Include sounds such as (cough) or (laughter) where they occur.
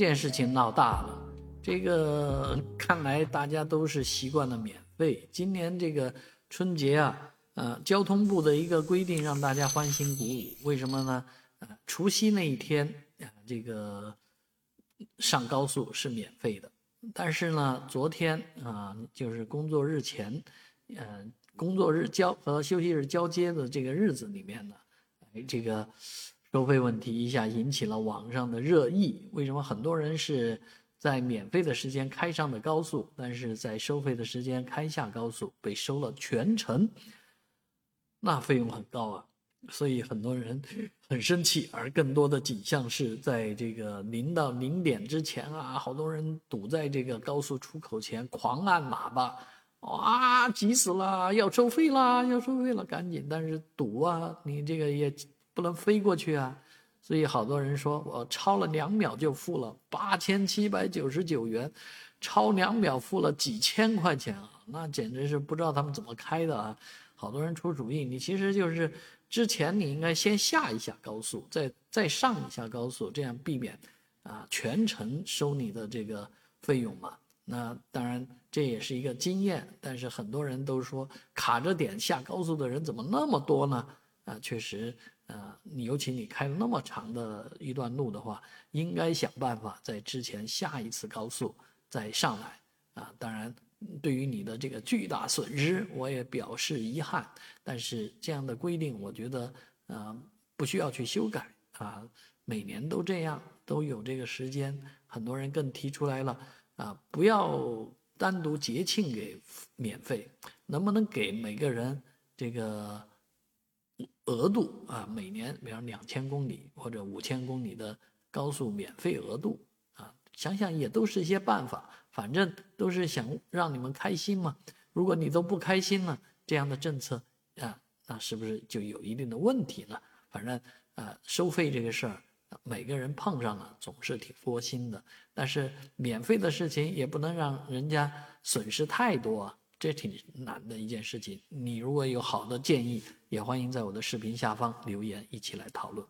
这件事情闹大了。这个 (laughs) 看来大家都是习惯了免费。今年这个春节啊，呃，交通部的一个规定让大家欢欣鼓舞。为什么呢？呃，除夕那一天啊，这个上高速是免费的。但是呢，昨天啊，就是工作日前，呃，工作日交和休息日交接的这个日子里面呢，哎，这个收费问题一下引起了网上的热议。为什么很多人是？在免费的时间开上的高速，但是在收费的时间开下高速被收了全程，那费用很高啊，所以很多人 (laughs) 很生气。而更多的景象是在这个临到零点之前啊，好多人堵在这个高速出口前狂按喇叭，哇，急死了，要收费啦，要收费了，赶紧！但是堵啊，你这个也不能飞过去啊。所以好多人说我超了两秒就付了八千七百九十九元，超两秒付了几千块钱啊，那简直是不知道他们怎么开的啊！好多人出主意，你其实就是之前你应该先下一下高速，再再上一下高速，这样避免啊全程收你的这个费用嘛。那当然这也是一个经验，但是很多人都说卡着点下高速的人怎么那么多呢？啊，确实。呃，你尤其你开了那么长的一段路的话，应该想办法在之前下一次高速再上来啊。当然，对于你的这个巨大损失，我也表示遗憾。但是这样的规定，我觉得呃不需要去修改啊。每年都这样，都有这个时间。很多人更提出来了啊，不要单独节庆给免费，能不能给每个人这个？额度啊，每年比方两千公里或者五千公里的高速免费额度啊，想想也都是一些办法，反正都是想让你们开心嘛。如果你都不开心了，这样的政策啊，那是不是就有一定的问题呢？反正啊，收费这个事儿，每个人碰上了总是挺窝心的，但是免费的事情也不能让人家损失太多啊。这挺难的一件事情，你如果有好的建议，也欢迎在我的视频下方留言，一起来讨论。